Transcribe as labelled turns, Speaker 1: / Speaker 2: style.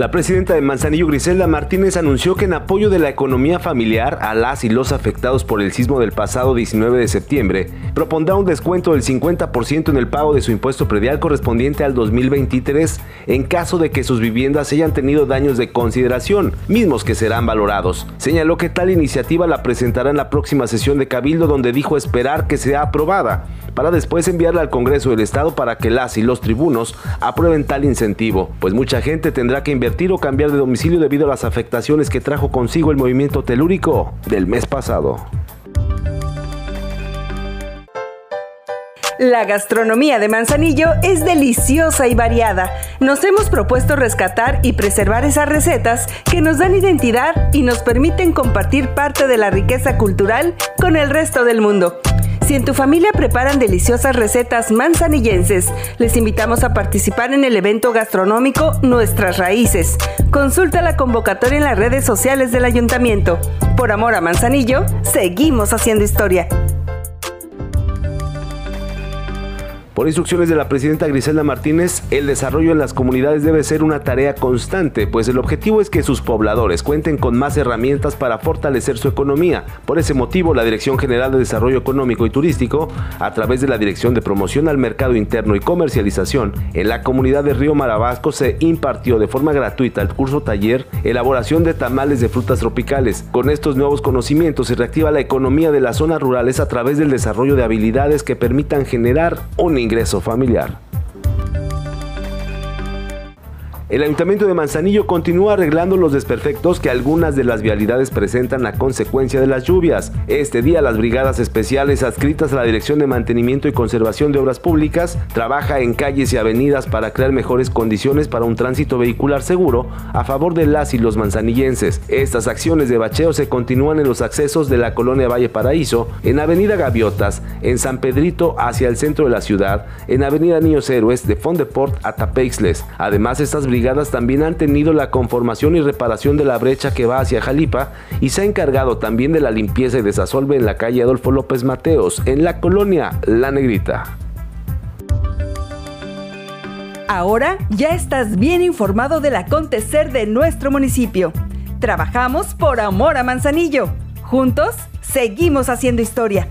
Speaker 1: La presidenta de Manzanillo, Griselda Martínez, anunció que en apoyo de la economía familiar a las y los afectados por el sismo del pasado 19 de septiembre, propondrá un descuento del 50% en el pago de su impuesto predial correspondiente al 2023 en caso de que sus viviendas hayan tenido daños de consideración, mismos que serán valorados. Señaló que tal iniciativa la presentará en la próxima sesión de Cabildo donde dijo esperar que sea aprobada para después enviarla al Congreso del Estado para que las y los tribunos aprueben tal incentivo, pues mucha gente tendrá que invertir cambiar de domicilio debido a las afectaciones que trajo consigo el movimiento telúrico del mes pasado.
Speaker 2: La gastronomía de Manzanillo es deliciosa y variada. Nos hemos propuesto rescatar y preservar esas recetas que nos dan identidad y nos permiten compartir parte de la riqueza cultural con el resto del mundo. Si en tu familia preparan deliciosas recetas manzanillenses, les invitamos a participar en el evento gastronómico Nuestras Raíces. Consulta la convocatoria en las redes sociales del ayuntamiento. Por amor a Manzanillo, seguimos haciendo historia.
Speaker 1: Por instrucciones de la presidenta Griselda Martínez, el desarrollo en las comunidades debe ser una tarea constante, pues el objetivo es que sus pobladores cuenten con más herramientas para fortalecer su economía. Por ese motivo, la Dirección General de Desarrollo Económico y Turístico, a través de la Dirección de Promoción al Mercado Interno y Comercialización, en la comunidad de Río Marabasco se impartió de forma gratuita el curso taller Elaboración de tamales de frutas tropicales. Con estos nuevos conocimientos se reactiva la economía de las zonas rurales a través del desarrollo de habilidades que permitan generar un ingreso ingreso familiar. El Ayuntamiento de Manzanillo continúa arreglando los desperfectos que algunas de las vialidades presentan a consecuencia de las lluvias. Este día las brigadas especiales adscritas a la Dirección de Mantenimiento y Conservación de Obras Públicas trabaja en calles y avenidas para crear mejores condiciones para un tránsito vehicular seguro a favor de las y los manzanillenses. Estas acciones de bacheo se continúan en los accesos de la colonia Valle Paraíso, en Avenida Gaviotas, en San Pedrito hacia el centro de la ciudad, en Avenida Niños Héroes de Fondeport a Tapeixles. Además, estas también han tenido la conformación y reparación de la brecha que va hacia Jalipa y se ha encargado también de la limpieza y desasolve en la calle Adolfo López Mateos, en la colonia La Negrita.
Speaker 2: Ahora ya estás bien informado del acontecer de nuestro municipio. Trabajamos por amor a Manzanillo. Juntos seguimos haciendo historia.